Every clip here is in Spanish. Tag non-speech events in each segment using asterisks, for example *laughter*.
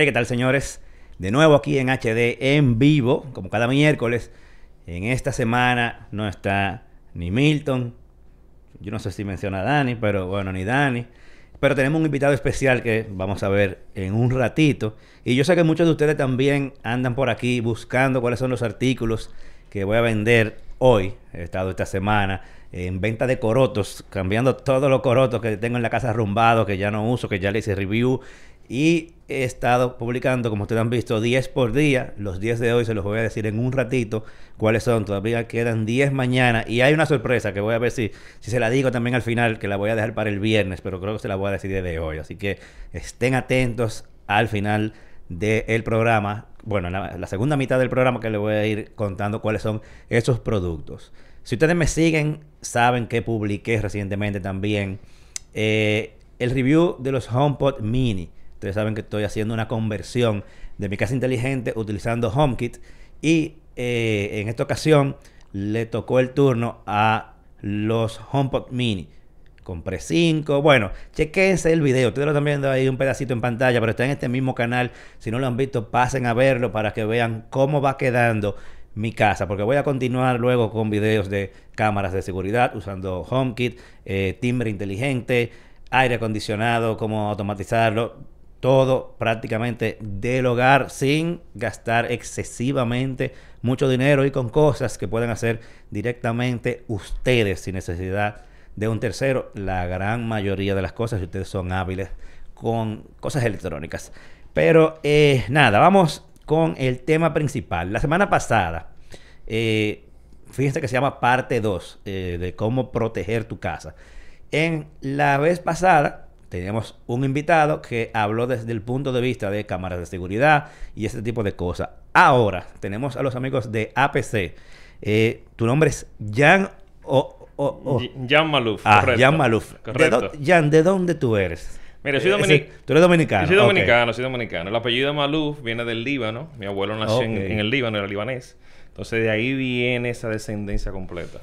Hey, ¿qué tal, señores? De nuevo aquí en HD en vivo, como cada miércoles. En esta semana no está ni Milton. Yo no sé si menciona a Dani, pero bueno, ni Dani. Pero tenemos un invitado especial que vamos a ver en un ratito. Y yo sé que muchos de ustedes también andan por aquí buscando cuáles son los artículos que voy a vender hoy. He estado esta semana en venta de corotos, cambiando todos los corotos que tengo en la casa arrumbados, que ya no uso, que ya le hice review. Y he estado publicando, como ustedes han visto, 10 por día. Los 10 de hoy se los voy a decir en un ratito cuáles son. Todavía quedan 10 mañana. Y hay una sorpresa que voy a ver si, si se la digo también al final, que la voy a dejar para el viernes, pero creo que se la voy a decir desde hoy. Así que estén atentos al final del programa. Bueno, la, la segunda mitad del programa que les voy a ir contando cuáles son esos productos. Si ustedes me siguen, saben que publiqué recientemente también eh, el review de los HomePod Mini. Ustedes saben que estoy haciendo una conversión de mi casa inteligente utilizando HomeKit. Y eh, en esta ocasión le tocó el turno a los HomePod Mini. Compré 5. Bueno, chequense el video. Ustedes lo están viendo ahí un pedacito en pantalla, pero está en este mismo canal. Si no lo han visto, pasen a verlo para que vean cómo va quedando mi casa, porque voy a continuar luego con videos de cámaras de seguridad usando HomeKit, eh, timbre inteligente, aire acondicionado, cómo automatizarlo, todo prácticamente del hogar sin gastar excesivamente mucho dinero y con cosas que pueden hacer directamente ustedes sin necesidad de un tercero. La gran mayoría de las cosas, si ustedes son hábiles con cosas electrónicas. Pero eh, nada, vamos con el tema principal. La semana pasada, eh, fíjense que se llama parte 2 eh, de cómo proteger tu casa. En la vez pasada teníamos un invitado que habló desde el punto de vista de cámaras de seguridad y ese tipo de cosas. Ahora tenemos a los amigos de APC. Eh, tu nombre es Jan o, o- o- Jan Maluf. Ah, correcto. Jan Maluf. ¿De Correcto. dó- Jan, ¿de dónde tú eres? Mira, soy Eh, dominic- ese- Tú eres dominicano. Yo soy dominicano, soy dominicano. El apellido Maluf viene del Líbano. Mi abuelo nació en, en el Líbano, era libanés. Entonces de ahí viene esa descendencia completa.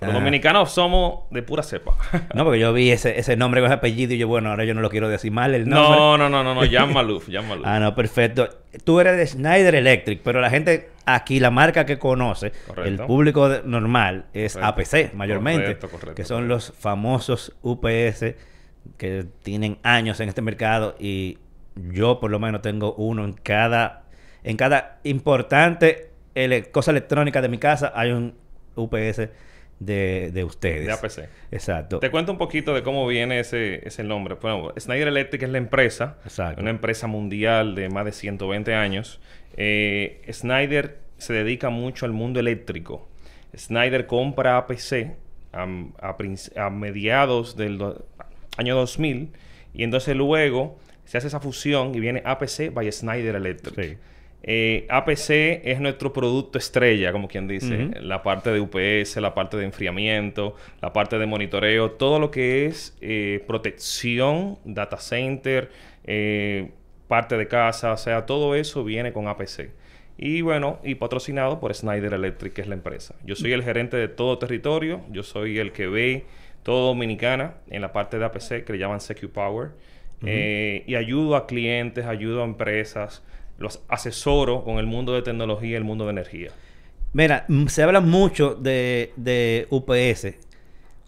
Ah. los dominicanos somos de pura cepa. *laughs* No, porque yo vi ese, ese nombre con ese apellido y yo, bueno, ahora yo no lo quiero decir mal el nombre. no, no, no, no, no. Jan Maluf, Jan *laughs* Maluf. Ah, no, perfecto. Tú eres de Schneider Electric, pero la gente aquí, la marca que conoce, Correcto. el público normal es Correcto. APC mayormente, Correcto, correcto, que son los famosos UPS que tienen años en este mercado y yo por lo menos tengo uno en cada en cada importante ele- cosa electrónica de mi casa hay un UPS de, de ustedes. De APC. Exacto. Te cuento un poquito de cómo viene ese, ese nombre. Bueno, Schneider Electric es la empresa, Exacto. una empresa mundial de más de 120 años. Eh, Schneider se dedica mucho al mundo eléctrico. Schneider compra APC a, a mediados del do- año 2000 y entonces luego se hace esa fusión y viene APC by Schneider Electric. Sí. Eh, APC es nuestro producto estrella, como quien dice. La parte de UPS, la parte de enfriamiento, la parte de monitoreo, todo lo que es eh, protección, data center, eh, parte de casa, o sea, todo eso viene con APC. Y bueno, y patrocinado por Schneider Electric, que es la empresa. Yo soy el gerente de todo territorio, yo soy el que ve todo Dominicana en la parte de APC, que le llaman Secure Power. Y ayudo a clientes, ayudo a empresas, los asesoro con el mundo de tecnología y el mundo de energía. Mira, mm, se habla mucho de, de UPS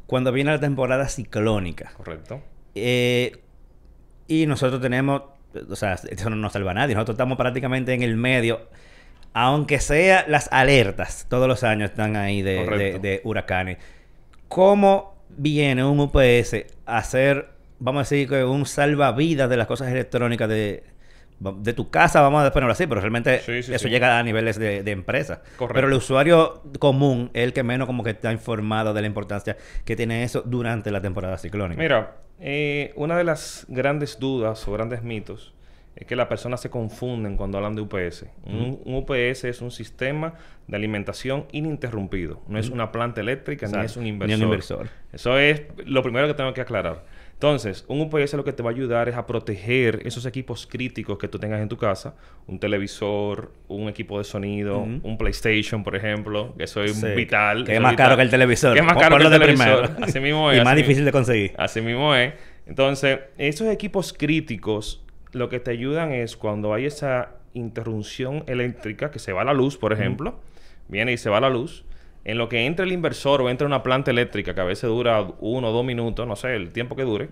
cuando viene la temporada ciclónica. ¿Correcto? Eh, y nosotros tenemos, o sea, eso no nos salva a nadie. Nosotros estamos prácticamente en el medio. Aunque sea las alertas, todos los años están ahí de, de- Correcto. de huracanes. ¿Cómo viene un UPS a ser, vamos a decir, que un salvavidas de las cosas electrónicas de, de tu casa, vamos a ponerlo así, pero realmente Sí, sí, eso sí. llega a niveles de, de empresa. Correcto. Pero el usuario común es el que menos como que está informado de la importancia que tiene eso durante la temporada ciclónica. Mira, eh, una de las grandes dudas o grandes mitos es que las personas se confunden cuando hablan de UPS. Un, un UPS es un sistema de alimentación ininterrumpido. No es una planta eléctrica ni es un Ni un inversor. inversor. Eso es lo primero que tengo que aclarar. Entonces, un UPS lo que te va a ayudar es a proteger esos equipos críticos que tú tengas en tu casa. Un televisor, un equipo de sonido, un PlayStation, por ejemplo. Que eso es Sí, vital. Que es más vital. caro que el televisor. Que es más caro que el de televisor. primero. *laughs* Así mismo es. y más difícil de conseguir. Así mismo es. Entonces, esos equipos críticos lo que te ayudan es cuando hay esa interrupción eléctrica, que se va la luz, por ejemplo, viene y se va la luz, en lo que entra el inversor o entra una planta eléctrica que a veces dura uno o dos minutos, no sé, el tiempo que dure,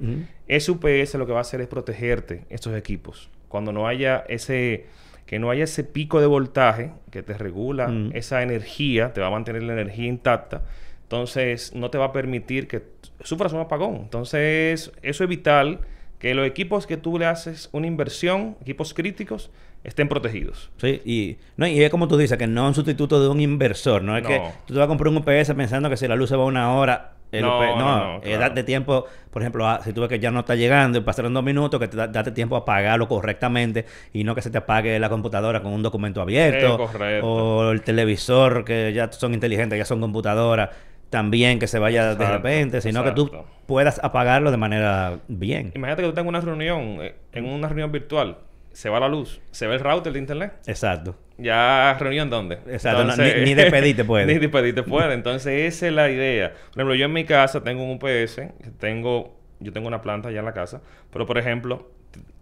ese UPS lo que va a hacer es protegerte estos equipos. Cuando no haya ese, que no haya ese pico de voltaje que te regula esa energía, te va a mantener la energía intacta. Entonces, no te va a permitir que sufras un apagón. Entonces, eso es vital que los equipos que tú le haces una inversión, equipos críticos, estén protegidos. Sí, y, no, y es como tú dices, que no es un sustituto de un inversor, no es que tú te vas a comprar un UPS pensando que si la luz se va una hora, el no, UPS, no, no, date tiempo, por ejemplo, si tú ves que ya no está llegando y pasaron dos minutos, que te date tiempo a apagarlo correctamente y no que se te apague la computadora con un documento abierto o el televisor que ya son inteligentes, ya son computadoras también que se vaya de repente, sino que tú puedas apagarlo de manera bien. Imagínate que tú tengas una reunión, eh, en una reunión virtual, se va la luz, se ve el router de internet. Exacto. Ya reunión dónde. Exacto, ni, ni despedirte puede. *laughs* ni despedirte puede. Entonces, esa es la idea. Por ejemplo, yo en mi casa tengo un UPS, tengo, yo tengo una planta allá en la casa, pero por ejemplo,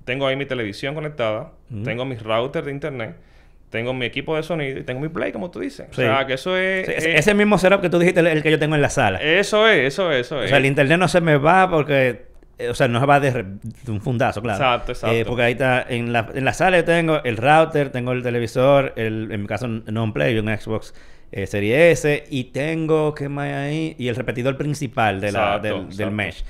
tengo ahí mi televisión conectada, tengo mis routers de internet tengo mi equipo de sonido y tengo mi play, como tú dices. O sea, que eso es, Ese mismo setup que tú dijiste, el, que yo tengo en la sala. Eso es, eso es, eso es. O sea, el internet no se me va porque... Eh, o sea, no se va de, un fundazo, claro. Exacto, exacto. Eh, porque ahí está... En la, en la sala yo tengo el router, tengo el televisor, el, en mi caso non-play, un Xbox eh, Serie S. Y tengo... ¿Qué más hay ahí? Y el repetidor principal de la, del, del mesh.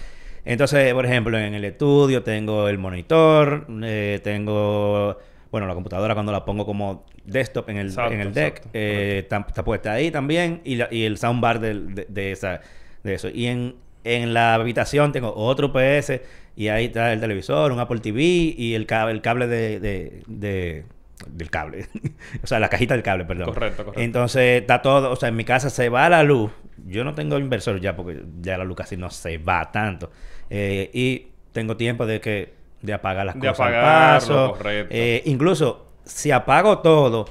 Entonces, por ejemplo, en el estudio tengo el monitor, eh, tengo bueno, la computadora cuando la pongo como desktop en el, en el deck, eh, está, puesta ahí también y, y el soundbar de, de, esa, de eso. Y en, en la habitación tengo otro PS y ahí está el televisor, un Apple TV y el cable, el cable de, de, del cable. *laughs* o sea, la cajita del cable, perdón. Correcto, correcto. Entonces está todo, o sea, en mi casa se va la luz. Yo no tengo inversor ya porque ya la luz casi no se va tanto. Eh, y tengo tiempo de que de apagar las cosas al paso. Eh, incluso si apago todo,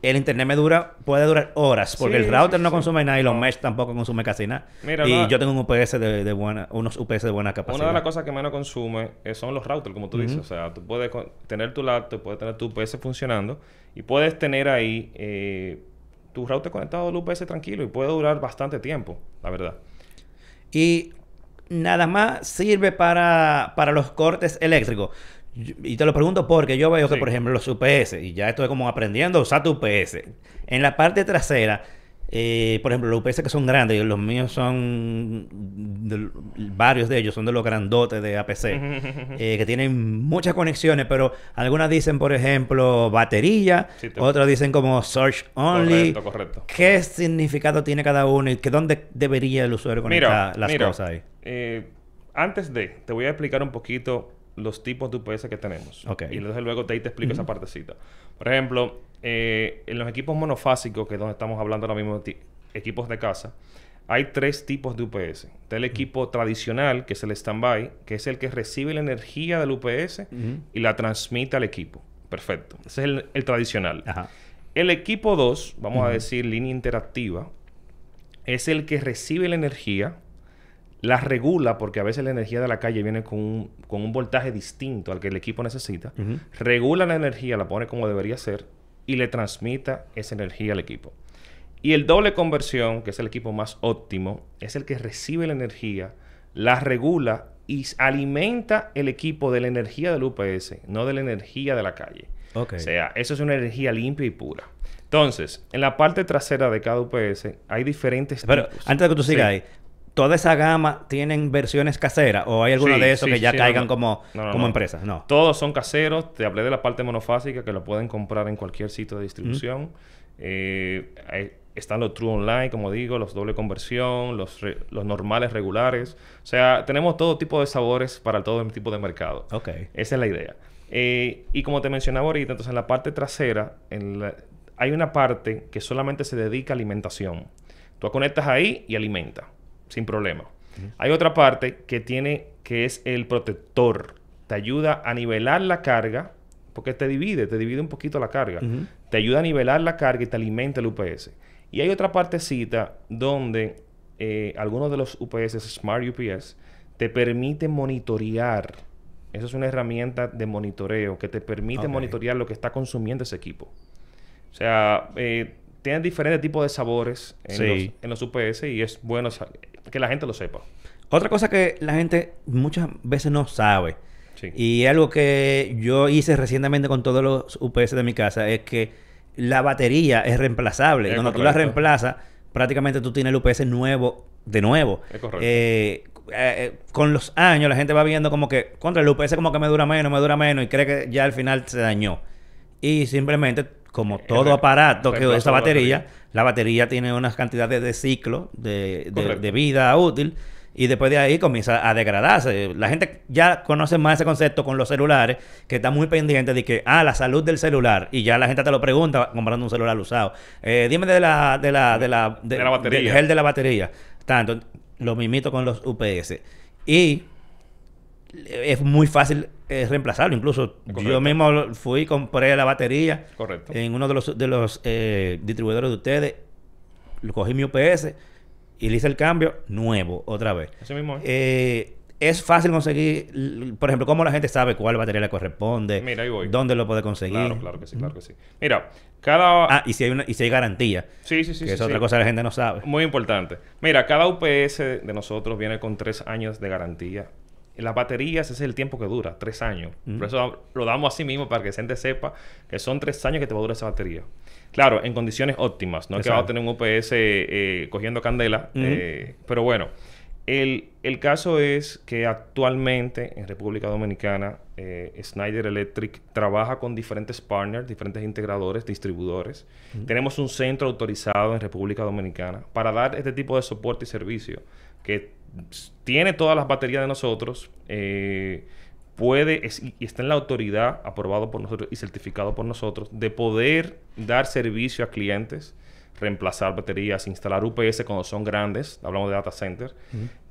el internet me dura, puede durar horas, porque el router no consume nada y los mesh tampoco consume casi nada. y yo tengo un UPS de, buena, unos UPS de buena capacidad. Una de las cosas que menos consume eh, son los routers, como tú dices. O sea, tú puedes tener tu laptop, puedes tener tu UPS funcionando y puedes tener ahí eh, tu router conectado al UPS tranquilo y puede durar bastante tiempo, la verdad. Y nada más sirve para, para los cortes eléctricos. Y te lo pregunto porque yo veo que, por ejemplo, los UPS, y ya estoy como aprendiendo a usar tu UPS, en la parte trasera, eh, por ejemplo, los UPS que son grandes, los míos son, varios de ellos son de los grandotes de APC, *laughs* eh, que tienen muchas conexiones, pero algunas dicen, por ejemplo, batería, otras dicen como search only. Correcto, correcto. ¿Qué significado tiene cada uno y que dónde debería el usuario conectar las cosas ahí? Eh, antes de, te voy a explicar un poquito los tipos de UPS que tenemos. Y luego te, ahí te explico esa partecita. Por ejemplo, eh, en los equipos monofásicos, que es donde estamos hablando ahora mismo, de equipos de casa, hay tres tipos de UPS. Está el equipo tradicional, que es el standby, que es el que recibe la energía del UPS y la transmite al equipo. Perfecto. Ese es el, tradicional. El equipo 2, vamos a decir línea interactiva, es el que recibe la energía la regula, porque a veces la energía de la calle viene con un, con un voltaje distinto al que el equipo necesita, regula la energía, la pone como debería ser y le transmita esa energía al equipo. Y el doble conversión, que es el equipo más óptimo, es el que recibe la energía, la regula y alimenta el equipo de la energía del UPS, no de la energía de la calle. O sea, eso es una energía limpia y pura. Entonces, en la parte trasera de cada UPS hay diferentes. Pero antes de que tú sigas ahí, toda esa gama tienen versiones caseras o hay alguno de esos que ya caigan como, como empresas? No. Todos son caseros. Te hablé de la parte monofásica que lo pueden comprar en cualquier sitio de distribución. Eh, están los True Online, como digo, los doble conversión, los, los normales regulares. O sea, tenemos todo tipo de sabores para todo tipo de mercado. Ok. Esa es la idea. Eh, y como te mencionaba ahorita, entonces en la parte trasera hay una parte que solamente se dedica a alimentación. Tú conectas ahí y alimenta sin problema. Hay otra parte que tiene, que es el protector. Te ayuda a nivelar la carga, porque te divide, te divide un poquito la carga. Te ayuda a nivelar la carga y te alimenta el UPS. Y hay otra partecita donde eh, algunos de los UPS, Smart UPS, te permiten monitorear Eso es una herramienta de monitoreo que te permite monitorear lo que está consumiendo ese equipo. O sea, eh, tienen diferentes tipos de sabores en, Sí. los, en los UPS y es bueno que la gente lo sepa. Otra cosa que la gente muchas veces no sabe, Sí. y algo que yo hice recientemente con todos los UPS de mi casa, es que la batería es reemplazable. Es Cuando tú la reemplazas, prácticamente tú tienes el UPS nuevo de nuevo. Es correcto. Eh, eh, con los años la gente va viendo como que contra el UPS como que me dura menos, me dura menos y cree que ya al final se dañó. Y simplemente, como Eh, todo aparato que usa batería, batería. la batería tiene unas cantidades de ciclo, de, de- vida útil, y después de ahí comienza a degradarse. La gente ya conoce más ese concepto con los celulares, que está muy pendiente de que, ah, la salud del celular, y ya la gente te lo pregunta comprando un celular usado. Eh, dime de la, de la, de la, De la batería. del gel de la batería. Tanto, lo mismito con los UPS. Y es muy fácil eh, reemplazarlo. Incluso Correcto. yo mismo fui y compré la batería Correcto. en uno de los, de los eh, distribuidores de ustedes. Cogí mi UPS y le hice el cambio nuevo otra vez. Así mismo es. Eh, es fácil conseguir, por ejemplo, cómo la gente sabe cuál batería le corresponde, Mira, ahí voy. dónde lo puede conseguir. Claro, claro que sí, claro que sí. Mira, cada... Ah, y si hay, una, y si hay garantía, sí, sí, sí. que sí, es otra sí. cosa que la gente no sabe. Muy importante. Mira, cada UPS de nosotros viene con tres años de garantía. Las baterías ese es el tiempo que dura, tres años. Por eso lo damos así mismo para que la gente sepa que son tres años que te va a durar esa batería. Claro, en condiciones óptimas. No es que vamos a tener un UPS eh, cogiendo candela. Eh, pero bueno, el, el caso es que actualmente en República Dominicana eh, Schneider Electric trabaja con diferentes partners, diferentes integradores, distribuidores. Tenemos un centro autorizado en República Dominicana para dar este tipo de soporte y servicio que tiene todas las baterías de nosotros, eh, puede es- y está en la autoridad aprobado por nosotros y certificado por nosotros de poder dar servicio a clientes, reemplazar baterías, instalar UPS cuando son grandes, hablamos de data center,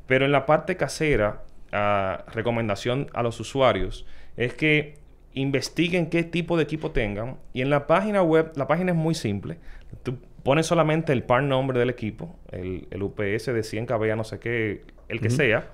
pero en la parte casera, recomendación a los usuarios es que investiguen qué tipo de equipo tengan y en la página web, la página es muy simple, tú pones solamente el part number del equipo, el, el UPS de 100 kV, no sé qué, el que sea,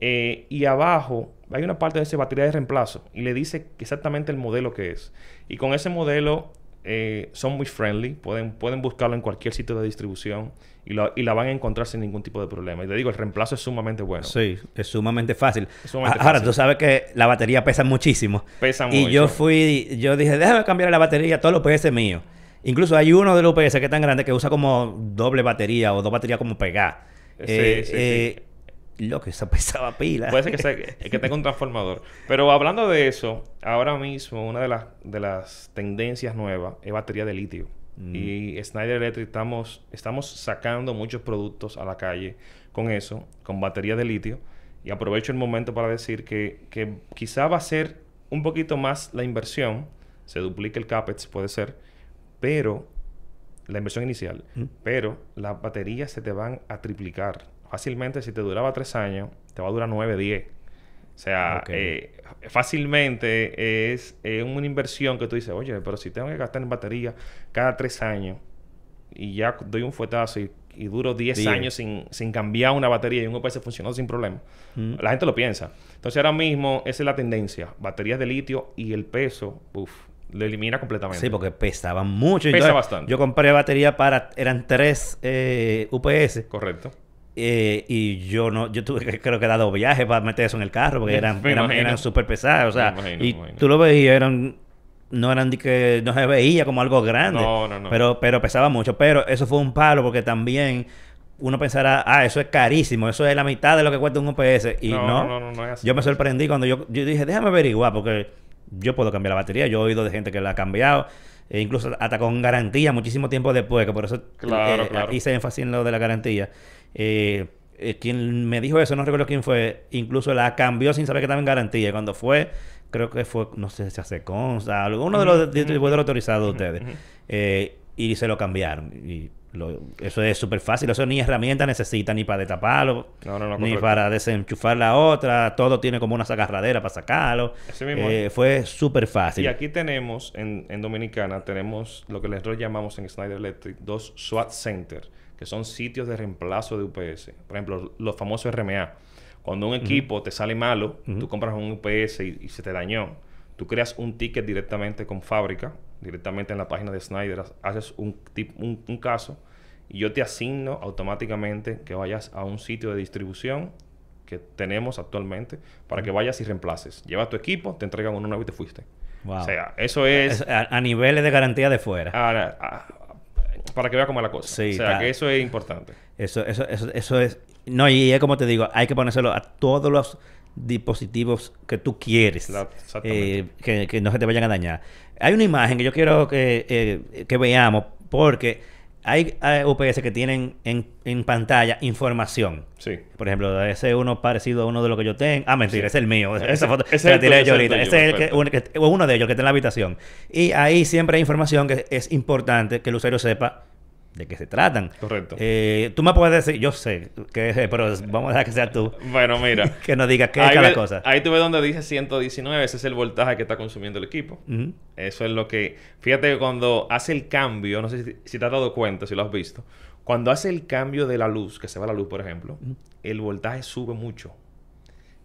eh, y abajo hay una parte de esa batería de reemplazo y le dice exactamente el modelo que es. Y con ese modelo eh, son muy friendly, pueden, pueden buscarlo en cualquier sitio de distribución y, la- y la van a encontrar sin ningún tipo de problema. Y te digo, el reemplazo es sumamente bueno. Sí, es sumamente fácil. Es sumamente A- Ahora, fácil. tú sabes que la batería pesa muchísimo. Pesa Y mucho. yo fui, yo dije, déjame cambiar la batería a todos los UPS míos. Incluso hay uno de los UPS que es tan grande que usa como doble batería o dos baterías como pegadas. Sí, Eh, sí, eh, Lo que eso pesaba pila. Puede ser que, sea- que tenga un transformador. Pero hablando de eso, ahora mismo una de las, de las tendencias nuevas es batería de litio. Mm. Y Schneider Electric estamos, estamos sacando muchos productos a la calle con eso, con batería de litio. Y aprovecho el momento para decir que, que quizá va a ser un poquito más la inversión, se duplique el CAPEX, puede ser, pero la inversión inicial, Mm. pero las baterías se te van a triplicar. Fácilmente, si te duraba tres años, te va a durar 9, 10. O sea, eh, fácilmente es eh, una inversión que tú dices, oye, pero si tengo que gastar en batería cada tres años y ya doy un fuetazo y, y duro 10 Diez. años sin, sin cambiar una batería y un UPS funcionó sin problema, Mm. la gente lo piensa. Entonces ahora mismo esa es la tendencia. Baterías de litio y el peso, uff, lo elimina completamente. Sí, porque pesaban mucho. Pesa bastante. Yo compré batería para... Eran tres eh, UPS. Correcto. eh, y yo no... Yo tuve que creo que dar dos viajes para meter eso en el carro. Porque eran, *laughs* Me eran, eran súper pesados. O sea, imagino, y tú lo veías, eran... No eran que... No se veía como algo grande. No, no, no. Pero, pero pesaba mucho. Pero eso fue un palo porque también... Uno pensará, ah, eso es carísimo, eso es la mitad de lo que cuesta un UPS. Y no, No, no, no, no es así. yo me sorprendí cuando yo, yo dije, déjame averiguar, porque yo puedo cambiar la batería. Yo he oído de gente que la ha cambiado, e incluso hasta con garantía, muchísimo tiempo después, que por eso Claro, eh, claro. hice énfasis en lo de la garantía. Eh, eh, quien me dijo eso, no recuerdo quién fue, incluso la cambió sin saber que estaba en garantía. Cuando fue, creo que fue, no sé si hace Consa, uno de los distribuidores autorizados de ustedes, eh, y se lo cambiaron. Y lo- eso es súper fácil, eso ni herramienta necesita, ni para destaparlo, No, no, no, ni para desenchufar la otra, todo tiene como una agarradera para sacarlo. Así mismo Eh, fue súper fácil. Y aquí tenemos, en, en Dominicana, tenemos lo que nosotros llamamos en Schneider Electric dos SWAT Center, que son sitios de reemplazo de UPS. Por ejemplo, los famosos RMA. Cuando un equipo te sale malo, tú compras un UPS y, y se te dañó, tú creas un ticket directamente con fábrica, directamente en la página de Snyder, haces un, tip- un, un caso y yo te asigno automáticamente que vayas a un sitio de distribución que tenemos actualmente para que vayas y reemplaces. Lleva tu equipo, te entregan uno nuevo y te fuiste. Wow. O sea, eso es... Es a, a niveles de garantía de fuera. a- a- para que vea cómo es la cosa. Sí, o sea, que eso es importante. Eso, eso, eso, eso es. No, y es como te digo, hay que ponérselo a todos los dispositivos que tú quieres. Eh, que, que no se te vayan a dañar. Hay una imagen que yo quiero que, eh, que veamos, porque hay, hay UPS que tienen en, en pantalla información. Sí. Por ejemplo, ese es uno parecido a uno de los que yo tengo. Ah, mentira, Sí. es el mío. Ese- *laughs* Esa foto ese se la es el tiré yo ahorita. Ese es el que- uno de ellos que está en la habitación. Y ahí siempre hay información que es importante que el usuario sepa de qué se tratan. Correcto. Eh, tú me puedes decir, yo sé, que, pero vamos a dejar que sea tú. Bueno, mira. *laughs* que nos diga qué es cada ve- cosa. ahí tú ves donde dice 119, ese es el voltaje que está consumiendo el equipo. Eso es lo que... Fíjate que cuando hace el cambio, no sé si, si te has dado cuenta, si lo has visto, cuando hace el cambio de la luz, que se va la luz, por ejemplo, el voltaje sube mucho.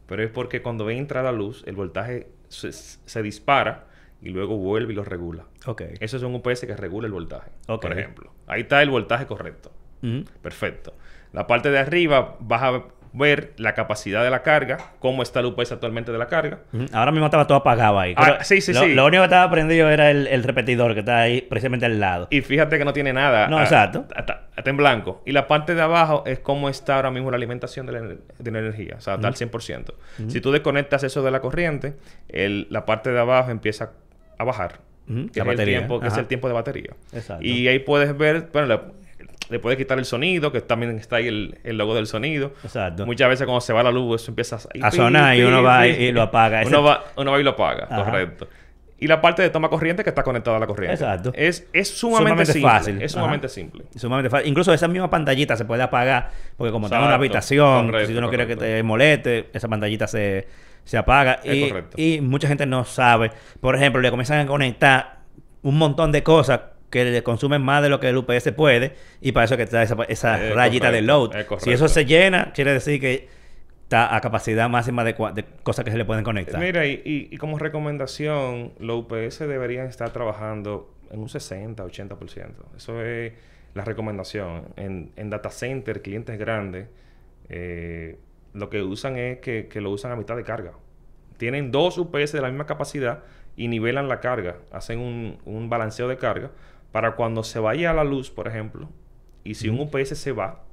Pero es porque cuando entra la luz, el voltaje se, se dispara y luego vuelve y lo regula. Ok. Eso es un UPS que regula el voltaje, Ok. por ejemplo. Ahí está el voltaje correcto. Perfecto. La parte de arriba vas a ver la capacidad de la carga, cómo está el UPS actualmente de la carga. Ahora mismo estaba todo apagado ahí. Ah, sí, sí, lo, sí. Lo único que estaba prendido era el, el repetidor que está ahí precisamente al lado. Y fíjate que no tiene nada. No, ah, exacto. Está, en blanco. Y la parte de abajo es cómo está ahora mismo la alimentación de la, ener- de la energía. O sea, está al 100%. Si tú desconectas eso de la corriente, el- la parte de abajo empieza a bajar. Ujú, Que, la es, el tiempo, que es Ajá. el tiempo de batería. Exacto. Y ahí puedes ver, bueno, le, le puedes quitar el sonido, que también está ahí el, el logo del sonido. Exacto. Muchas veces cuando se va la luz, eso empieza A sonar y uno va y- lo apaga. Uno va, uno va y lo apaga, Ajá. correcto. Y la parte de toma corriente que está conectada a la corriente. Exacto. Es, es sumamente, Sumamente simple. fácil. Es Ajá. sumamente simple. Sumamente fácil. Incluso esa misma pantallita se puede apagar porque como está en una habitación, Correcto, si tú no quieres que te moleste, esa pantallita se, se apaga. Es y, correcto. y mucha gente no sabe. Por ejemplo, le comienzan a conectar un montón de cosas que le consumen más de lo que el UPS puede y para eso es que está esa, esa Es rayita de load. es Si eso se llena, quiere decir que está a capacidad máxima de, de cosas que se le pueden conectar. Mira, y, y- y como recomendación, los UPS deberían estar trabajando en un 60, 80%. Eso es la recomendación. En, en data center, clientes grandes, eh, lo que usan es que, que lo usan a mitad de carga. Tienen dos UPS de la misma capacidad y nivelan la carga. Hacen un, un balanceo de carga para cuando se vaya a la luz, por ejemplo, y si un UPS se va,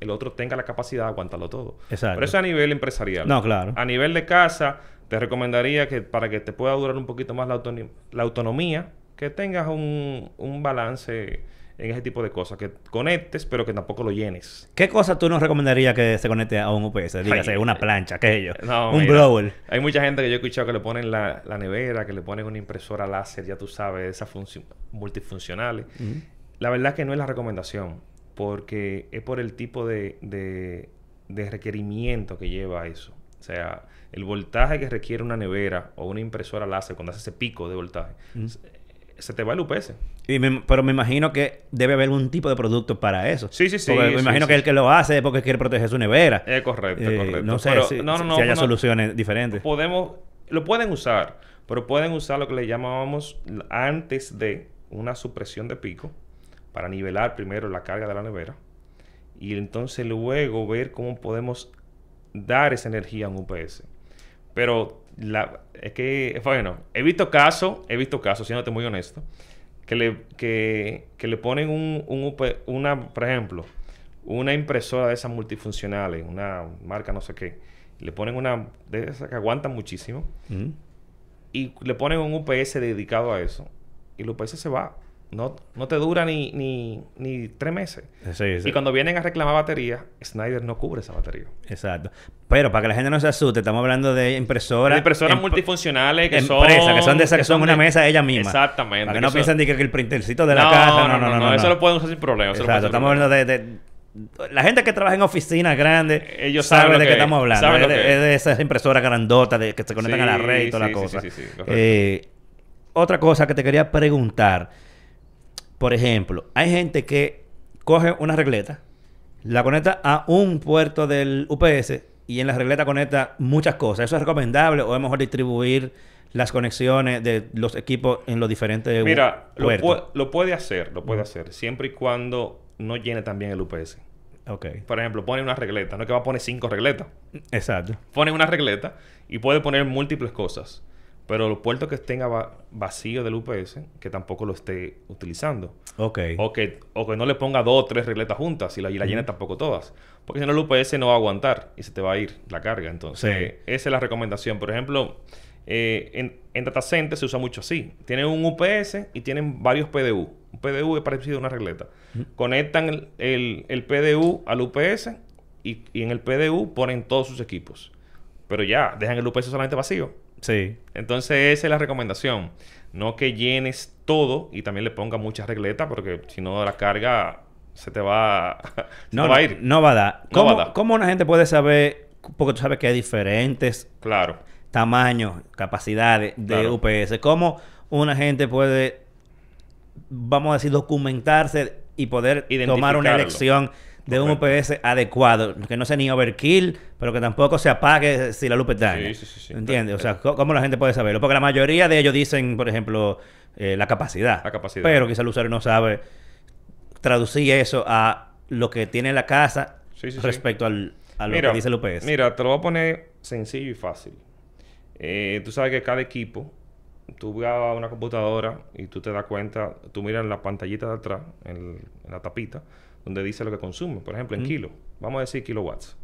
el otro tenga la capacidad de aguantarlo todo. Exacto. Pero eso a nivel empresarial. No, claro. A nivel de casa, te recomendaría que para que te pueda durar un poquito más la, autoni- la autonomía, que tengas un, un balance en ese tipo de cosas. Que conectes, pero que tampoco lo llenes. ¿Qué cosa tú nos recomendarías que se conecte a un UPS? Dígase, Ay, una plancha, ¿qué es ello? No, un mira, blower. Hay mucha gente que yo he escuchado que le ponen la, la nevera, que le ponen una impresora láser, ya tú sabes, esas funci- multifuncionales. La verdad que no es la recomendación, porque es por el tipo de, de, de requerimiento que lleva eso. O sea, el voltaje que requiere una nevera o una impresora láser cuando hace ese pico de voltaje, se te va el UPS. Y me- pero me imagino que debe haber un tipo de producto para eso. Sí, sí, sí, Porque me sí, imagino sí. que el que lo hace es porque quiere proteger su nevera. Es correcto, Eh, correcto. No sé Pero- si, no, no, si no, haya soluciones diferentes. podemos lo pueden usar pero pueden usar lo que le llamábamos antes de una supresión de pico para nivelar primero la carga de la nevera y entonces luego ver cómo podemos dar esa energía a un UPS pero la, es que bueno he visto casos he visto casos siéndote muy honesto que le que, que le ponen un, un UP una por ejemplo una impresora de esas multifuncionales una marca no sé qué le ponen una de esas que aguantan muchísimo Ujú. y le ponen un UPS dedicado a eso y el UPS se va no, no te dura ni, ni, ni tres meses Sí, sí. y cuando vienen a reclamar batería Snyder no cubre esa batería Exacto. Pero para que la gente no se asuste, estamos hablando de impresoras. Impresoras em- multifuncionales que empresas, son... que son de esas que son una de- mesa ella misma. Exactamente. Para que no eso- piensen de que, el printercito de la no, casa. No, no, no, Eso lo pueden usar sin problema. Exacto. Estamos hablando de, de- La gente que trabaja en oficinas grandes Ellos sabe saben de qué estamos es, hablando. Es de, que es de esas impresoras grandotas de, que se conectan a la red y toda sí, la cosa. sí, sí, sí, correcto. Eh, otra cosa que te quería preguntar. Por ejemplo, hay gente que coge una regleta, la conecta a un puerto del UPS y en la regleta conecta muchas cosas. ¿Eso es recomendable o es mejor distribuir las conexiones de los equipos en los diferentes Mira, lo, puertos? pu- lo puede hacer, lo puede hacer, siempre y cuando no llene también el UPS. Ok, Por ejemplo, pone una regleta, no es que va a poner cinco regletas. exacto. Pone una regleta y puede poner múltiples cosas. Pero los puertos que estén va- vacíos del UPS, que tampoco lo esté utilizando. Ok. O que, o que no le ponga dos o tres regletas juntas y la, y la llene tampoco todas. Porque si no, el UPS no va a aguantar y se te va a ir la carga. Entonces, Sí. esa es la recomendación. Por ejemplo, eh, en, en data center se usa mucho así. Tienen un UPS y tienen varios PDU. Un PDU es parecido a una regleta. Conectan el, el- el PDU al UPS y, y en el PDU ponen todos sus equipos. Pero ya, dejan el UPS solamente vacío. Sí. Entonces, esa es la recomendación. No que llenes todo y también le pongas muchas regletas, porque si no, la carga se te va, *laughs* se No, te va a ir. no va a dar. No ¿Cómo, va a dar. cómo una gente puede saber? Porque tú sabes que hay diferentes Claro. tamaños, capacidades de Claro. UPS. ¿Cómo una gente puede, vamos a decir, documentarse y poder tomar una elección de un. UPS adecuado? Que no sea ni overkill, pero que tampoco se apague si la luz está daña. Sí, sí, sí, sí. ¿Entiendes? O sea, ¿cómo ¿cómo la gente puede saberlo? Porque la mayoría de ellos dicen, por ejemplo, eh, la capacidad. La capacidad. Pero quizá el usuario no sabe traducir eso a lo que tiene la casa Sí, sí, sí. respecto al, a lo que dice el UPS. Mira, te lo voy a poner sencillo y fácil. Eh, tú sabes que cada equipo, tú vas a una computadora y tú te das cuenta, tú miras en la pantallita de atrás, en, en la tapita, donde dice lo que consume. Por ejemplo, en kilos. Vamos a decir kilowatts.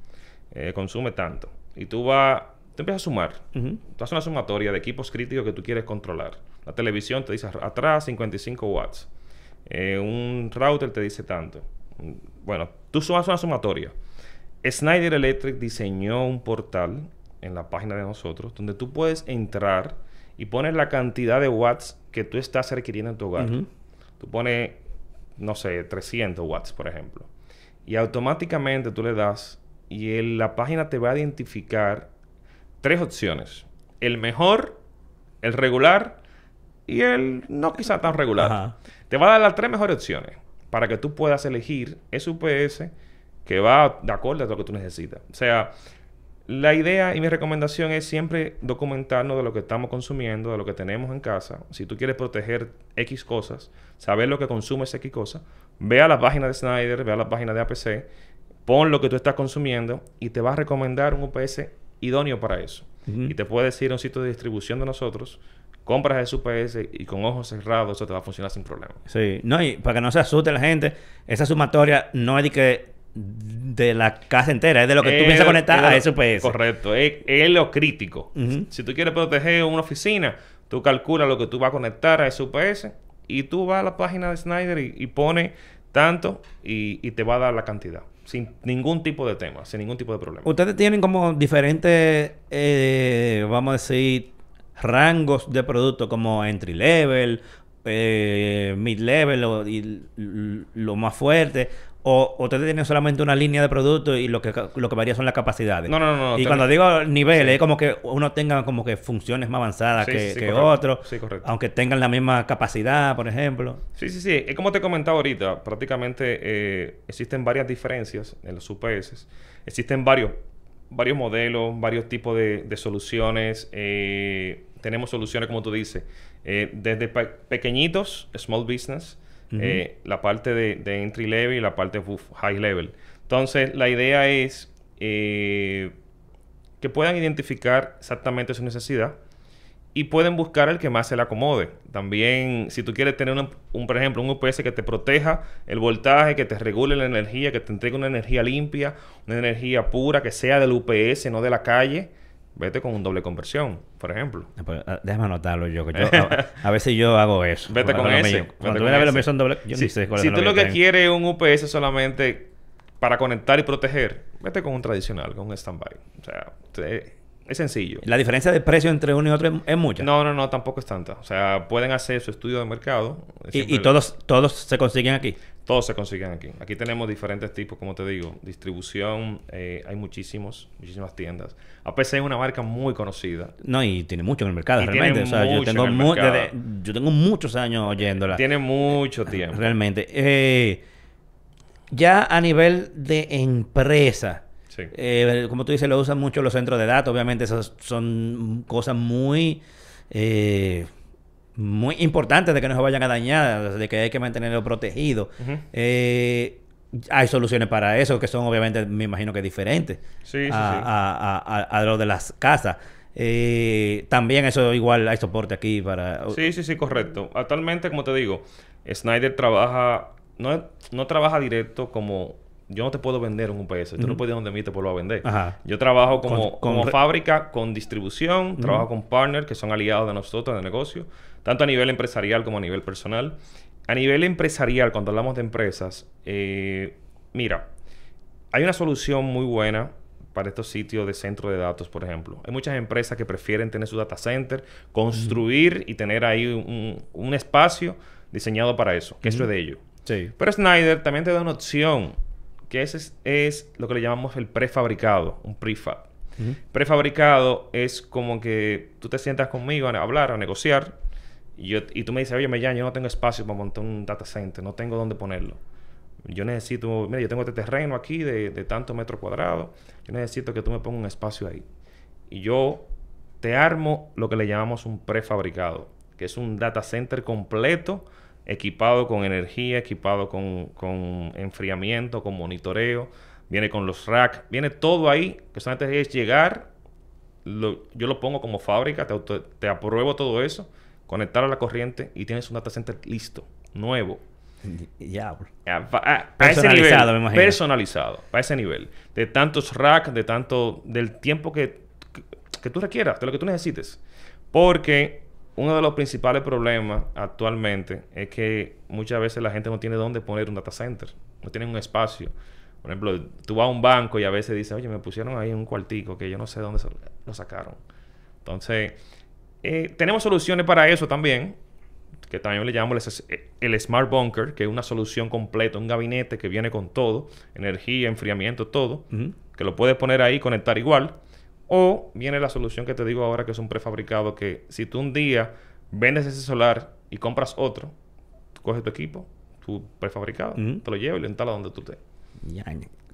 Eh, consume tanto. Y tú vas, tú empiezas a sumar. Tú haces una sumatoria de equipos críticos que tú quieres controlar. La televisión te dice atrás 55 watts. Eh, un router te dice tanto. Mm, Bueno, tú haces una sumatoria. Snyder Electric diseñó un portal en la página de nosotros donde tú puedes entrar y poner la cantidad de watts que tú estás requiriendo en tu hogar. Tú pones, no sé, 300 watts, por ejemplo. Y automáticamente tú le das y el- la página te va a identificar tres opciones. El mejor, el regular y el no quizá tan regular. Ajá. Te va a dar las tres mejores opciones para que tú puedas elegir ese UPS que va de acuerdo a lo que tú necesitas. O sea, la idea y mi recomendación es siempre documentarnos de lo que estamos consumiendo, de lo que tenemos en casa. Si tú quieres proteger X cosas, saber lo que consumes X cosas, ve a la página de Snyder, ve a la página de APC, pon lo que tú estás consumiendo y te va a recomendar un UPS idóneo para eso. Y te puede decir a un sitio de distribución de nosotros, compras ese UPS y con ojos cerrados eso te va a funcionar sin problema. Sí, no, y para que no se asuste la gente, esa sumatoria no es de que de la casa entera, es de lo que tú piensas conectar a lo- ese UPS. Correcto, es, es lo crítico. Si tú quieres proteger una oficina, tú calculas lo que tú vas a conectar a ese UPS y tú vas a la página de Snyder y, y pones tanto y, y te va a dar la cantidad. Sin ningún tipo de tema, sin ningún tipo de problema. Ustedes tienen como diferentes, eh, vamos a decir, rangos de productos como entry level, eh, mid level o- y lo más fuerte. O o ustedes tienen solamente una línea de productos y lo que, lo que varía son las capacidades. No, no, no, no, Y cuando digo niveles, es como que uno tenga como que funciones más avanzadas Sí, que, sí, que correcto. otro. Sí, correcto. Aunque tengan la misma capacidad, por ejemplo. Sí, sí, sí. Es como te comentaba ahorita, prácticamente eh, existen varias diferencias en los UPS. Existen varios, varios modelos, varios tipos de, de soluciones. Eh, tenemos soluciones, como tú dices, eh, desde pe- pequeñitos, small business, eh, la parte de, entry level y la parte de high level. Entonces, la idea es eh, que puedan identificar exactamente su necesidad y pueden buscar el que más se le acomode. También, si tú quieres tener una- un, por ejemplo, un UPS que te proteja el voltaje, que te regule la energía, que te entregue una energía limpia, una energía pura, que sea del UPS, no de la calle, vete con un doble conversión, por ejemplo. Ah, pues, ah, déjame anotarlo yo, que yo *laughs* a, a ver si yo hago eso. Vete con ese. Cuando tú son doble, yo si ni sé cuál si es tú lo que quieres es un UPS solamente para conectar y proteger, vete con un tradicional, con un standby. O sea, te- es sencillo. La diferencia de precio entre uno y otro es, mucha. No, no, no, tampoco es tanta. O sea, pueden hacer su estudio de mercado. Y, y todos, todos se consiguen aquí. Todos se consiguen aquí. Aquí tenemos diferentes tipos, como te digo. Distribución, eh, hay muchísimos, muchísimas tiendas. APC es una marca muy conocida. No, y tiene mucho en el mercado, Y realmente. O sea, yo tengo, mu- desde- yo tengo muchos años oyéndola. Tiene mucho tiempo. Realmente. Eh, ya a nivel de empresa, Sí. Eh, como tú dices, lo usan mucho los centros de datos. Obviamente, esas son cosas muy, eh, muy importantes de que no se vayan a dañar, de que hay que mantenerlo protegido. Eh, hay soluciones para eso que son, obviamente, me imagino que diferentes Sí, sí, a, sí. a- a- a- a lo de las casas. Eh, también eso igual hay soporte aquí para... Sí, sí, sí, correcto. Actualmente, como te digo, Snyder trabaja, no, no trabaja directo como yo no te puedo vender un UPS, tú no puedes ir donde mí te puedo a vender. Ajá. Yo trabajo como, Con- como fábrica, con distribución, trabajo con partners que son aliados de nosotros de negocio, tanto a nivel empresarial como a nivel personal. A nivel empresarial, cuando hablamos de empresas, eh, mira, hay una solución muy buena para estos sitios de centro de datos, por ejemplo. Hay muchas empresas que prefieren tener su data center, construir y tener ahí un, un espacio diseñado para eso, que eso es de ellos. Sí. Pero Snyder también te da una opción, que ese es, es lo que le llamamos el prefabricado, un prefab. Prefabricado es como que tú te sientas conmigo a hablar, a negociar, y, yo, y tú me dices, oye, Mellán, yo no tengo espacio para montar un data center, no tengo dónde ponerlo. Yo necesito, mira, yo tengo este terreno aquí de, de tantos metros cuadrados, yo necesito que tú me pongas un espacio ahí. Y yo te armo lo que le llamamos un prefabricado, que es un data center completo, equipado con energía, equipado con, con enfriamiento, con monitoreo, viene con los racks, viene todo ahí, que solamente es llegar, lo- yo lo pongo como fábrica, te, auto- te apruebo todo eso, conectar a la corriente y tienes un data center listo, nuevo. *laughs* Diablo. A, a- a ese nivel, Personalizado, me imagino. personalizado, a ese nivel, de tantos racks, de tanto, del tiempo que, que, que tú requieras, de lo que tú necesites. Porque uno de los principales problemas actualmente es que muchas veces la gente no tiene dónde poner un data center, no tienen un espacio. Por ejemplo, tú vas a un banco y a veces dices, oye, me pusieron ahí un cuartico que yo no sé dónde lo sacaron. Entonces, eh, tenemos soluciones para eso también, que también le llamamos el, el Smart Bunker, que es una solución completa, un gabinete que viene con todo, energía, enfriamiento, todo, que lo puedes poner ahí, conectar igual. O viene la solución que te digo ahora, que es un prefabricado, que si tú un día vendes ese solar y compras otro, tú coges tu equipo, tu prefabricado, te lo llevas y lo instalas donde tú estés.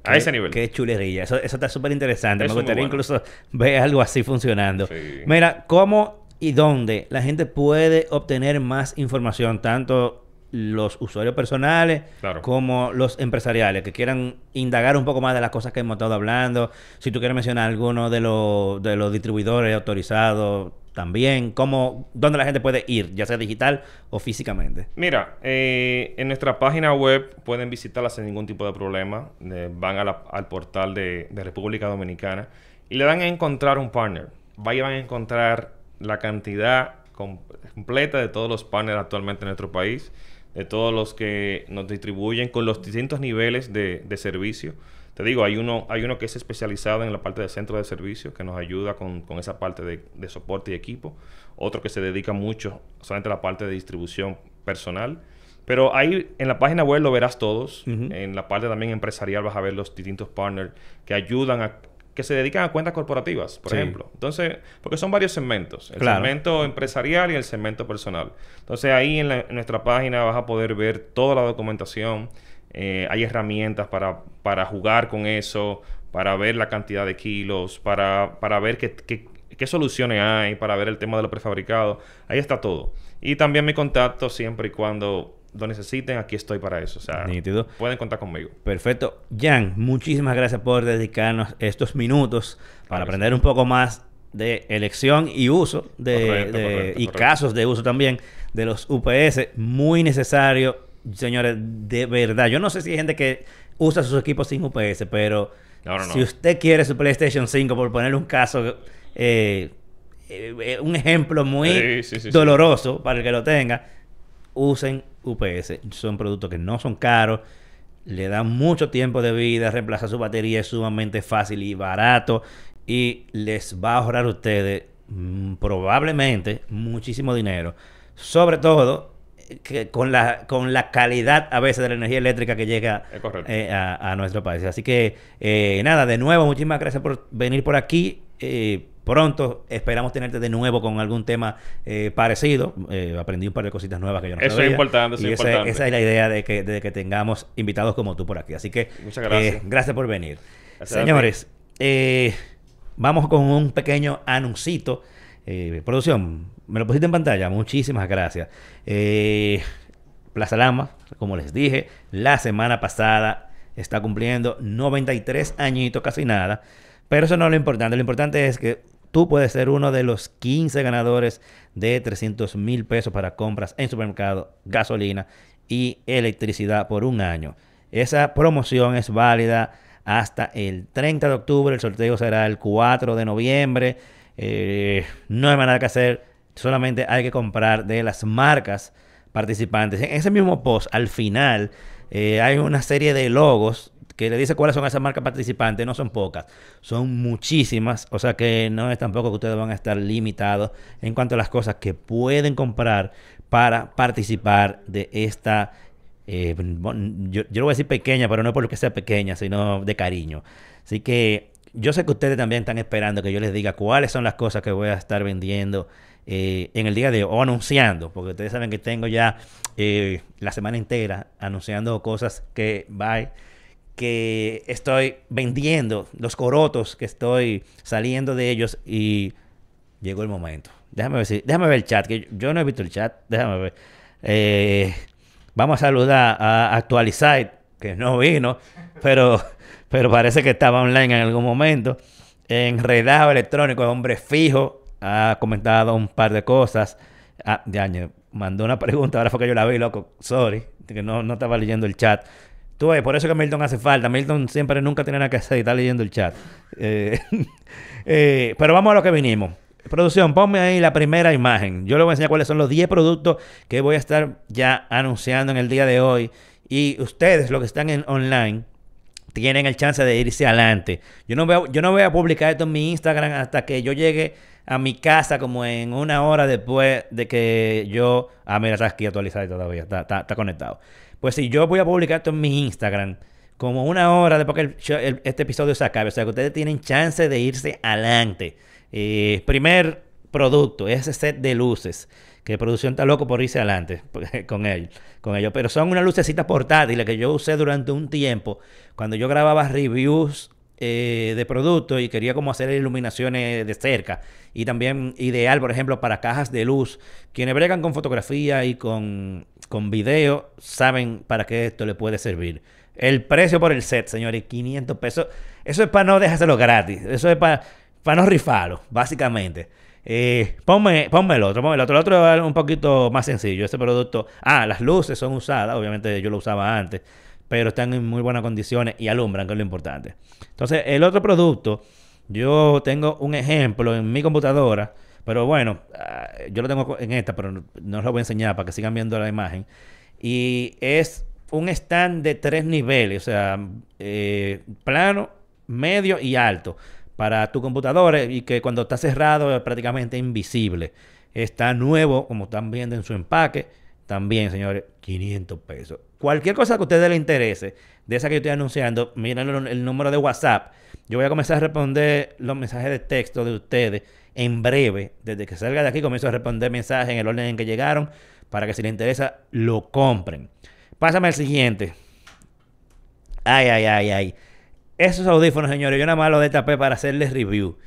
A ese nivel. Qué chulería. Eso, eso está súper interesante. Me gustaría bueno. incluso ver algo así funcionando. Sí. Mira, ¿cómo y dónde la gente puede obtener más información? Tanto los usuarios personales Claro. como los empresariales que quieran indagar un poco más de las cosas que hemos estado hablando. Si tú quieres mencionar alguno de los, de los distribuidores autorizados también. ¿Cómo, ¿Dónde la gente puede ir? Ya sea digital o físicamente. Mira, eh, en nuestra página web pueden visitarla sin ningún tipo de problema. Eh, van a la- al portal de, de República Dominicana y le dan a encontrar un partner. Vayan a encontrar la cantidad com- completa de todos los partners actualmente en nuestro país, de todos los que nos distribuyen con los distintos niveles de, de servicio. Te digo, hay uno, hay uno que es especializado en la parte de centro de servicio, que nos ayuda con, con esa parte de, de soporte y equipo. Otro que se dedica mucho solamente a la parte de distribución personal. Pero ahí en la página web lo verás todos. En la parte también empresarial vas a ver los distintos partners que ayudan a que se dedican a cuentas corporativas, por Sí. ejemplo. Entonces, porque son varios segmentos, el Claro. segmento empresarial y el segmento personal. Entonces, ahí en, la- en nuestra página vas a poder ver toda la documentación. Eh, hay herramientas para, para jugar con eso, para ver la cantidad de kilos, para, para ver qué, qué- qué soluciones hay, para ver el tema de lo prefabricado. Ahí está todo. Y también mi contacto siempre y cuando lo necesiten, aquí estoy para eso. O sea, Nítido. pueden contar conmigo. Perfecto. Jan, muchísimas gracias por dedicarnos estos minutos para Claro aprender un poco más de elección y uso de, Correcto, de- correcto, y correcto. casos de uso también de los UPS. Muy necesario, señores, de verdad. Yo no sé si hay gente que usa sus equipos sin UPS, pero No, no, no. si usted quiere su PlayStation 5, por ponerle un caso, eh, eh, eh, un ejemplo muy sí, sí. doloroso para el que lo tenga, usen UPS. Son productos que no son caros, le dan mucho tiempo de vida, reemplazar su batería es sumamente fácil y barato y les va a ahorrar a ustedes mm, probablemente muchísimo dinero. Sobre todo que con la con la calidad a veces de la energía eléctrica que llega eh, a, a nuestro país. Así que eh, nada, de nuevo, muchísimas gracias por venir por aquí. Eh, pronto esperamos tenerte de nuevo con algún tema eh, parecido. Eh, aprendí un par de cositas nuevas que yo no Eso es importante, eso Y es esa, importante. esa es la idea de que, de que tengamos invitados como tú por aquí. Así que Muchas gracias. eh, gracias por venir. Señores, vamos con un pequeño anuncito. Producción, me lo pusiste en pantalla. Muchísimas gracias. Plaza Lama, como les dije, la semana pasada está cumpliendo 93 añitos, casi nada. Pero eso no es lo importante. Lo importante es que tú puedes ser uno de los 15 ganadores de 300 mil pesos para compras en supermercado, gasolina y electricidad por un año. Esa promoción es válida hasta el 30 de octubre. El sorteo será el 4 de noviembre. Eh, no hay nada que hacer. Solamente hay que comprar de las marcas participantes. En ese mismo post, al final, eh, hay una serie de logos que le dice cuáles son esas marcas participantes. No son pocas, son muchísimas. O sea que no es tampoco que ustedes van a estar limitados en cuanto a las cosas que pueden comprar para participar de esta eh, yo, yo lo voy a decir pequeña, pero no por lo que sea pequeña, sino de cariño. Así que yo sé que ustedes también están esperando que yo les diga cuáles son las cosas que voy a estar vendiendo eh, en el día de hoy, o anunciando, porque ustedes saben que tengo ya eh, la semana entera anunciando cosas que va que estoy vendiendo, los corotos que estoy saliendo de ellos y llegó el momento. Déjame ver, si, déjame ver el chat, que yo no he visto el chat, déjame ver. Eh, Vamos a saludar a Actualizar, que no vino, pero, pero parece que estaba online en algún momento. Enredado electrónico, hombre fijo, ha comentado un par de cosas. Ah, año, mandó una pregunta, ahora fue que yo la vi, loco. Sorry, que no, no estaba leyendo el chat. Tú ves, por eso que Milton hace falta. Milton siempre nunca tiene nada que hacer y está leyendo el chat. Eh, *laughs* eh, pero vamos a lo que vinimos. Producción, ponme ahí la primera imagen. Yo le voy a enseñar cuáles son los 10 productos que voy a estar ya anunciando en el día de hoy. Y ustedes, los que están en online, tienen el chance de irse adelante. Yo no, voy a, yo no voy a publicar esto en mi Instagram hasta que yo llegue a mi casa como en una hora después de que yo... Ah, mira, está aquí actualizado todavía, está, está, conectado. Pues si yo voy a publicar esto en mi Instagram como una hora después que este episodio se acabe. O sea, que ustedes tienen chance de irse adelante. Eh, primer producto, ese set de luces. Que producción está loco por irse adelante *laughs* con él, con ellos. Pero son una lucecita portátil que yo usé durante un tiempo. Cuando yo grababa reviews eh, de productos y quería como hacer iluminaciones de cerca. Y también ideal, por ejemplo, para cajas de luz. Quienes bregan con fotografía y con, con video saben para qué esto le puede servir. El precio por el set, señores, 500 pesos. Eso es para no dejárselo gratis. Eso es para para no rifarlo, básicamente. Eh, ponme, ponme el otro, ponme el otro. El otro es un poquito más sencillo. Este producto, ah, las luces son usadas, obviamente yo lo usaba antes, pero están en muy buenas condiciones y alumbran, que es lo importante. Entonces, el otro producto, yo tengo un ejemplo en mi computadora, pero bueno, ah, yo lo tengo en esta, pero no os lo voy a enseñar para que sigan viendo la imagen. Y es un stand de tres niveles, o sea, eh, plano, medio y alto para tu computadora y que cuando está cerrado es prácticamente invisible. Está nuevo, como están viendo en su empaque. También, señores, 500 pesos. Cualquier cosa que a ustedes les interese, de esa que yo estoy anunciando, miren el, número de WhatsApp. Yo voy a comenzar a responder los mensajes de texto de ustedes en breve. Desde que salga de aquí, comienzo a responder mensajes en el orden en que llegaron para que si les interesa, lo compren. Pásame al siguiente. Ay, ay, ay, ay. Esos audífonos, señores, yo nada más los destapé para hacerles review.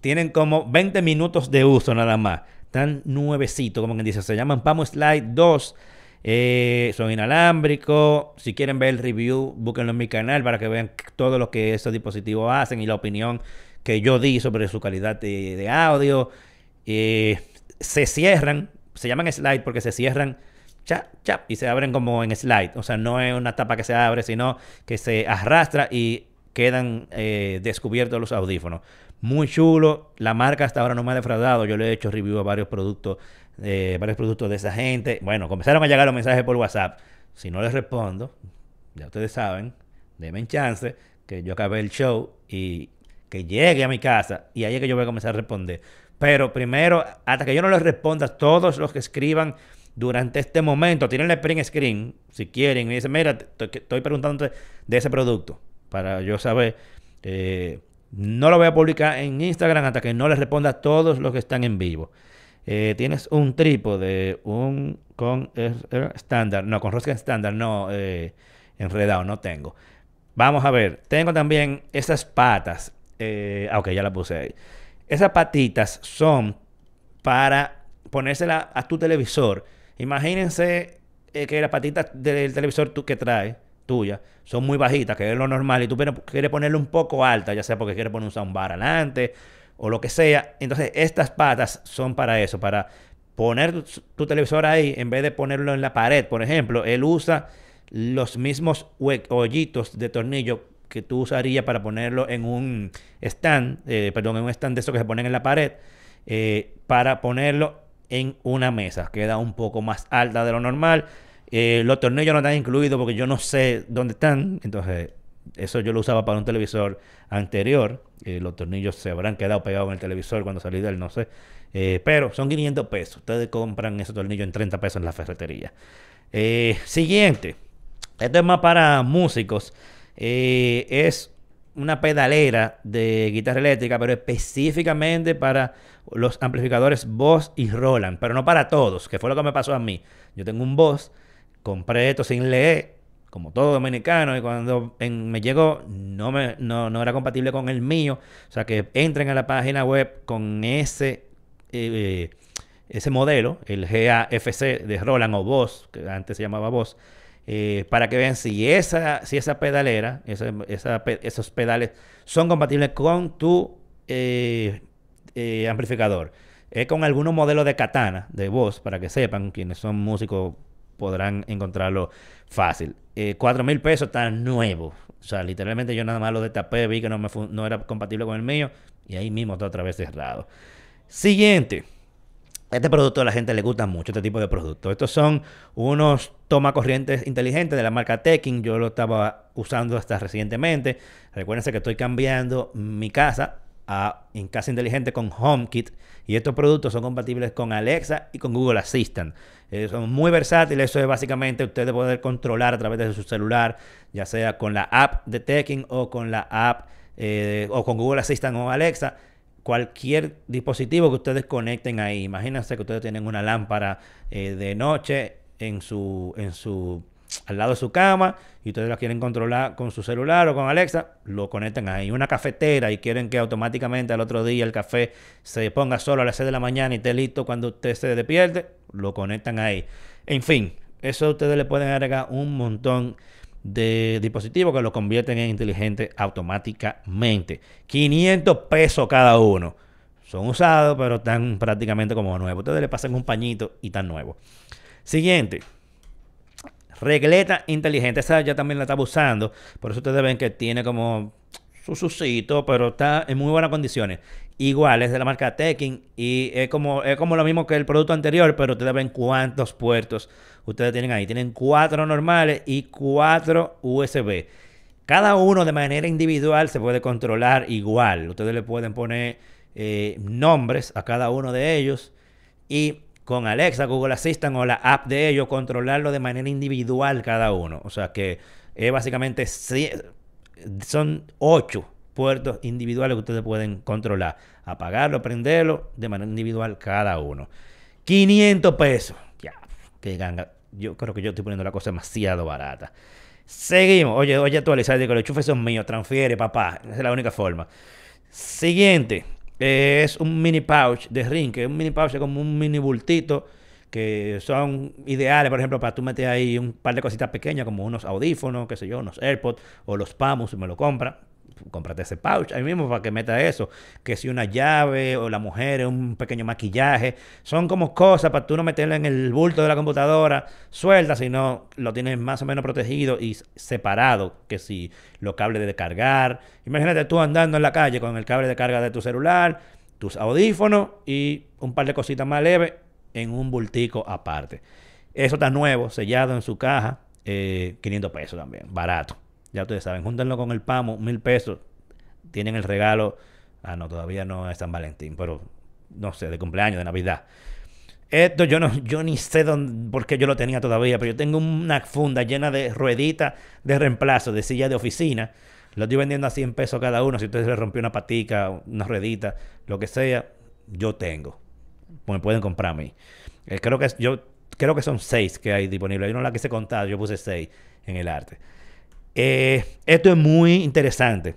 Tienen como 20 minutos de uso nada más. Están nuevecitos, como quien dice. Se llaman Pamo Slide 2. Eh, son inalámbricos. Si quieren ver el review, búsquenlo en mi canal para que vean todo lo que estos dispositivos hacen y la opinión que yo di sobre su calidad de, audio. Se cierran, se llaman slide porque se cierran chap, chap, y se abren como en slide. O sea, no es una tapa que se abre, sino que se arrastra y quedan eh, descubiertos los audífonos. Muy chulo. La marca hasta ahora no me ha defraudado. Yo le he hecho review a varios productos, eh, varios productos de esa gente. Bueno, comenzaron a llegar los mensajes por WhatsApp. Si no les respondo, ya ustedes saben, denme chance que yo acabe el show y que llegue a mi casa y ahí es que yo voy a comenzar a responder. Pero primero, hasta que yo no les responda, todos los que escriban durante este momento, tienen el print screen, si quieren, y dicen, mira, estoy preguntando de ese producto para yo saber. Eh, no lo voy a publicar en Instagram hasta que no les responda a todos los que están en vivo. Eh, tienes un trípode, un con estándar, no, con rosca estándar, no, eh, enredado, no tengo. Vamos a ver. Tengo también esas patas. Eh, ah, ok, ya la puse ahí. Esas patitas son para ponérsela a tu televisor. Imagínense eh, que las patitas del televisor tú, que trae, tuya, son muy bajitas, que es lo normal, y tú quieres ponerle un poco alta, ya sea porque quieres poner un soundbar adelante o lo que sea. Entonces, estas patas son para eso, para poner tu, televisor ahí, en vez de ponerlo en la pared, por ejemplo, él usa los mismos hoyitos de tornillo que tú usarías para ponerlo en un stand, eh, perdón, en un stand de esos que se ponen en la pared, eh, para ponerlo en una mesa. Queda un poco más alta de lo normal. Eh, los tornillos no están incluidos porque yo no sé dónde están. Entonces, eso yo lo usaba para un televisor anterior. los tornillos se habrán quedado pegados en el televisor cuando salí de él, no sé. Pero son 500 pesos. Ustedes compran esos tornillos en 30 pesos en la ferretería. Siguiente. Esto es más para músicos. Eh, es una pedalera de guitarra eléctrica, pero específicamente para los amplificadores Boss y Roland, pero no para todos, que fue lo que me pasó a mí. Yo tengo un Boss, compré esto sin leer, como todo dominicano, y cuando me llegó no, me, no, no era compatible con el mío. O sea que entren a la página web con ese eh, ese modelo, el GAFC de Roland o Boss, que antes se llamaba Boss, eh, para que vean si esa, si pedalera, esos pedales son compatibles con tu eh, amplificador. Es con algunos modelos de katana, de voz, para que sepan, quienes son músicos podrán encontrarlo fácil. Cuatro mil pesos está nuevo. O sea, literalmente yo nada más lo destapé, vi que no, me no era compatible con el mío y ahí mismo está otra vez cerrado. Siguiente. Este producto a la gente le gusta mucho, este tipo de productos. Estos son unos toma corrientes inteligentes de la marca Tekin. Yo lo estaba usando hasta recientemente. Recuérdense que estoy cambiando mi casa a en casa inteligente con HomeKit. Y estos productos son compatibles con Alexa y con Google Assistant. Eh, son muy versátiles. Eso es básicamente ustedes poder controlar a través de su celular, ya sea con la app de Tekin o con la app eh, o con Google Assistant o Alexa cualquier dispositivo que ustedes conecten ahí. Imagínense que ustedes tienen una lámpara eh, de noche en su, en su, al lado de su cama y ustedes la quieren controlar con su celular o con Alexa, lo conectan ahí. Una cafetera y quieren que automáticamente al otro día el café se ponga solo a las 6 de la mañana y esté listo cuando usted se despierte, lo conectan ahí. En fin, eso ustedes le pueden agregar un montón de dispositivos que lo convierten en inteligente automáticamente. 500 pesos cada uno. Son usados, pero están prácticamente como nuevos. Ustedes le pasan un pañito y están nuevos. Siguiente. Regleta inteligente. Esa ya también la estaba usando. Por eso ustedes ven que tiene como su suscito, pero está en muy buenas condiciones. Igual, es de la marca Tekin y es como, es como lo mismo que el producto anterior, pero ustedes ven cuántos puertos ustedes tienen ahí. Tienen cuatro normales y cuatro USB. Cada uno de manera individual se puede controlar igual. Ustedes le pueden poner eh, nombres a cada uno de ellos y con Alexa, Google Assistant o la app de ellos controlarlo de manera individual cada uno. O sea que es básicamente son ocho puertos individuales que ustedes pueden controlar. Apagarlo, prenderlo de manera individual cada uno. 500 pesos. Ya, que ganga. Yo creo que yo estoy poniendo la cosa demasiado barata. Seguimos. Oye, oye, actualizar. Digo, los chufes son míos. Transfiere, papá. Esa es la única forma. Siguiente. Es un mini pouch de ring. Que un mini pouch es como un mini bultito. Que son ideales, por ejemplo, para tú meter ahí un par de cositas pequeñas, como unos audífonos, qué sé yo, unos AirPods o los Pamus, si me lo compra cómprate ese pouch ahí mismo para que meta eso. Que si una llave o la mujer, un pequeño maquillaje. Son como cosas para tú no meterlo en el bulto de la computadora suelta, sino lo tienes más o menos protegido y separado. Que si los cables de cargar. Imagínate tú andando en la calle con el cable de carga de tu celular, tus audífonos y un par de cositas más leves en un bultico aparte. Eso está nuevo, sellado en su caja. 500 eh, pesos también, barato. Ya ustedes saben, júntenlo con el pamo, mil pesos. Tienen el regalo. Ah, no, todavía no es San Valentín, pero no sé, de cumpleaños, de Navidad. Esto yo no, yo ni sé dónde, por qué yo lo tenía todavía, pero yo tengo una funda llena de rueditas de reemplazo, de silla de oficina. Lo estoy vendiendo a 100 pesos cada uno. Si usted le rompió una patica, una ruedita, lo que sea, yo tengo. Me pueden comprar a mí. Eh, creo que yo creo que son seis que hay disponibles. Yo no la quise contar, yo puse seis en el arte. Eh, esto es muy interesante.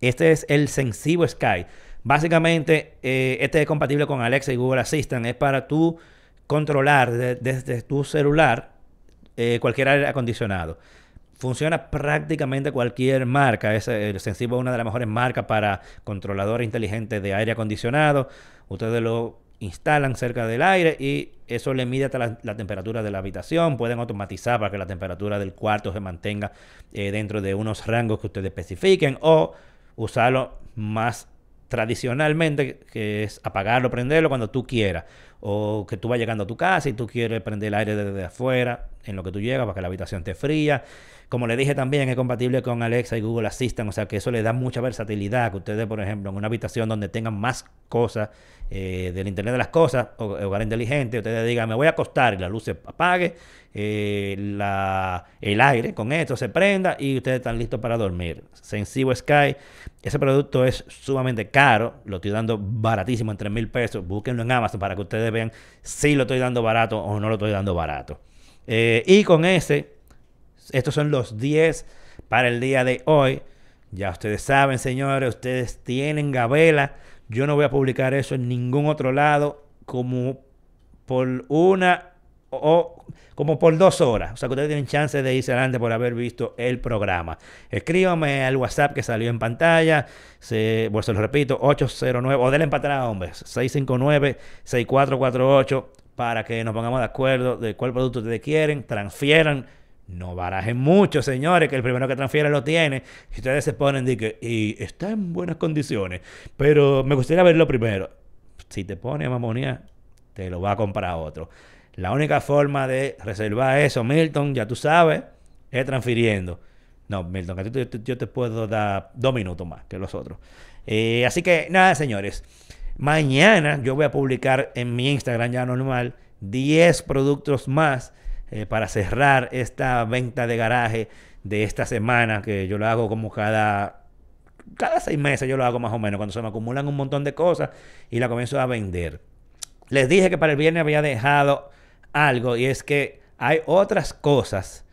Este es el Sensivo Sky. Básicamente, eh, este es compatible con Alexa y Google Assistant. Es para tú controlar desde tu celular cualquier aire acondicionado. Funciona prácticamente cualquier marca. Es, el Sensivo es una de las mejores marcas para controladores inteligentes de aire acondicionado. Ustedes lo instalan cerca del aire y eso le mide hasta la, temperatura de la habitación. Pueden automatizar para que la temperatura del cuarto se mantenga eh, dentro de unos rangos que ustedes especifiquen o usarlo más tradicionalmente, que es apagarlo, prenderlo cuando tú quieras. O que tú vas llegando a tu casa y tú quieres prender el aire desde afuera en lo que tú llegas para que la habitación esté fría. Como le dije también, es compatible con Alexa y Google Assistant, o sea que eso le da mucha versatilidad. Que ustedes, por ejemplo, en una habitación donde tengan más cosas eh, del Internet de las Cosas, o hogar inteligente, ustedes digan, me voy a acostar y la luz se apague, eh, el aire con esto se prenda y ustedes están listos para dormir. Sensivo Sky, ese producto es sumamente caro, lo estoy dando baratísimo en 3 mil pesos. Búsquenlo en Amazon para que ustedes vean si lo estoy dando barato o no lo estoy dando barato. Eh, y con ese estos son los 10 para el día de hoy. Ya ustedes saben, señores, ustedes tienen Gabela. Yo no voy a publicar eso en ningún otro lado como por una o como por dos horas. O sea que ustedes tienen chance de irse adelante por haber visto el programa. Escríbame al WhatsApp que salió en pantalla. Se, pues se lo repito, 809 o denle empatar hombres. 659-6448 para que nos pongamos de acuerdo de cuál producto ustedes quieren. Transfieran no barajen mucho, señores, que el primero que transfiere lo tiene. Y ustedes se ponen de que, y está en buenas condiciones. Pero me gustaría verlo primero. Si te pone mamonía, te lo va a comprar otro. La única forma de reservar eso, Milton, ya tú sabes, es transfiriendo. No, Milton, yo te puedo dar dos minutos más que los otros. Eh, así que nada, señores. Mañana yo voy a publicar en mi Instagram ya normal 10 productos más eh, para cerrar esta venta de garaje de esta semana, que yo lo hago como cada, cada seis meses, yo lo hago más o menos, cuando se me acumulan un montón de cosas y la comienzo a vender. Les dije que para el viernes había dejado algo y es que hay otras cosas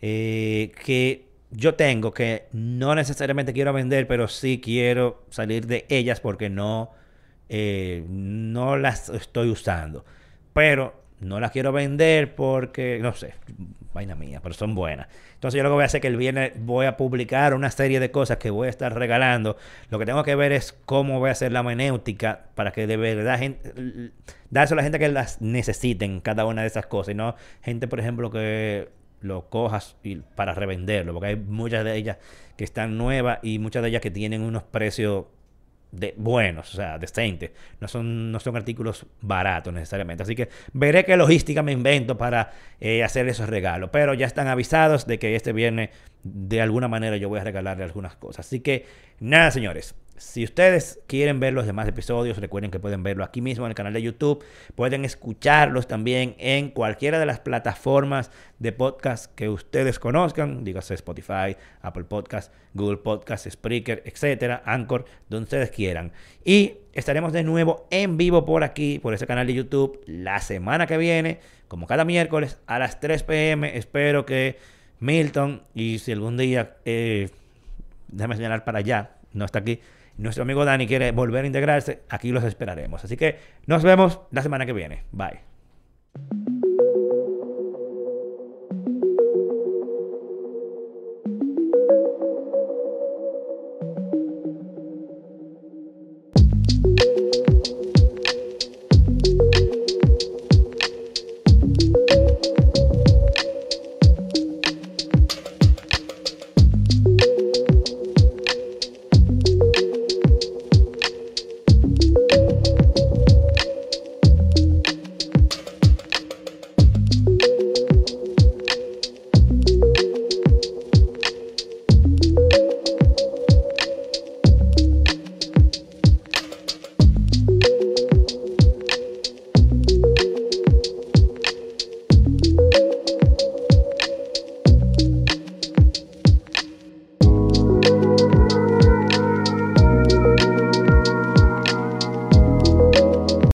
eh, que yo tengo que no necesariamente quiero vender, pero sí quiero salir de ellas porque no, eh, no las estoy usando. Pero no las quiero vender porque, no sé, vaina mía, pero son buenas. Entonces yo lo que voy a hacer es que el viernes voy a publicar una serie de cosas que voy a estar regalando. Lo que tengo que ver es cómo voy a hacer la menéutica para que de verdad gente, dárselo a la gente que las necesiten, cada una de esas cosas. Y no gente, por ejemplo, que lo cojas y para revenderlo. Porque hay muchas de ellas que están nuevas y muchas de ellas que tienen unos precios de buenos, o sea, decentes. No son, no son artículos baratos necesariamente. Así que veré qué logística me invento para eh, hacer esos regalos. Pero ya están avisados de que este viernes, de alguna manera, yo voy a regalarle algunas cosas. Así que, nada, señores. Si ustedes quieren ver los demás episodios, recuerden que pueden verlo aquí mismo en el canal de YouTube. Pueden escucharlos también en cualquiera de las plataformas de podcast que ustedes conozcan, dígase Spotify, Apple Podcast, Google Podcast, Spreaker, etcétera, Anchor, donde ustedes quieran. Y estaremos de nuevo en vivo por aquí, por ese canal de YouTube, la semana que viene, como cada miércoles a las 3 pm. Espero que Milton, y si algún día, eh, déjame señalar para allá, no está aquí nuestro amigo Dani quiere volver a integrarse, aquí los esperaremos. Así que nos vemos la semana que viene. Bye.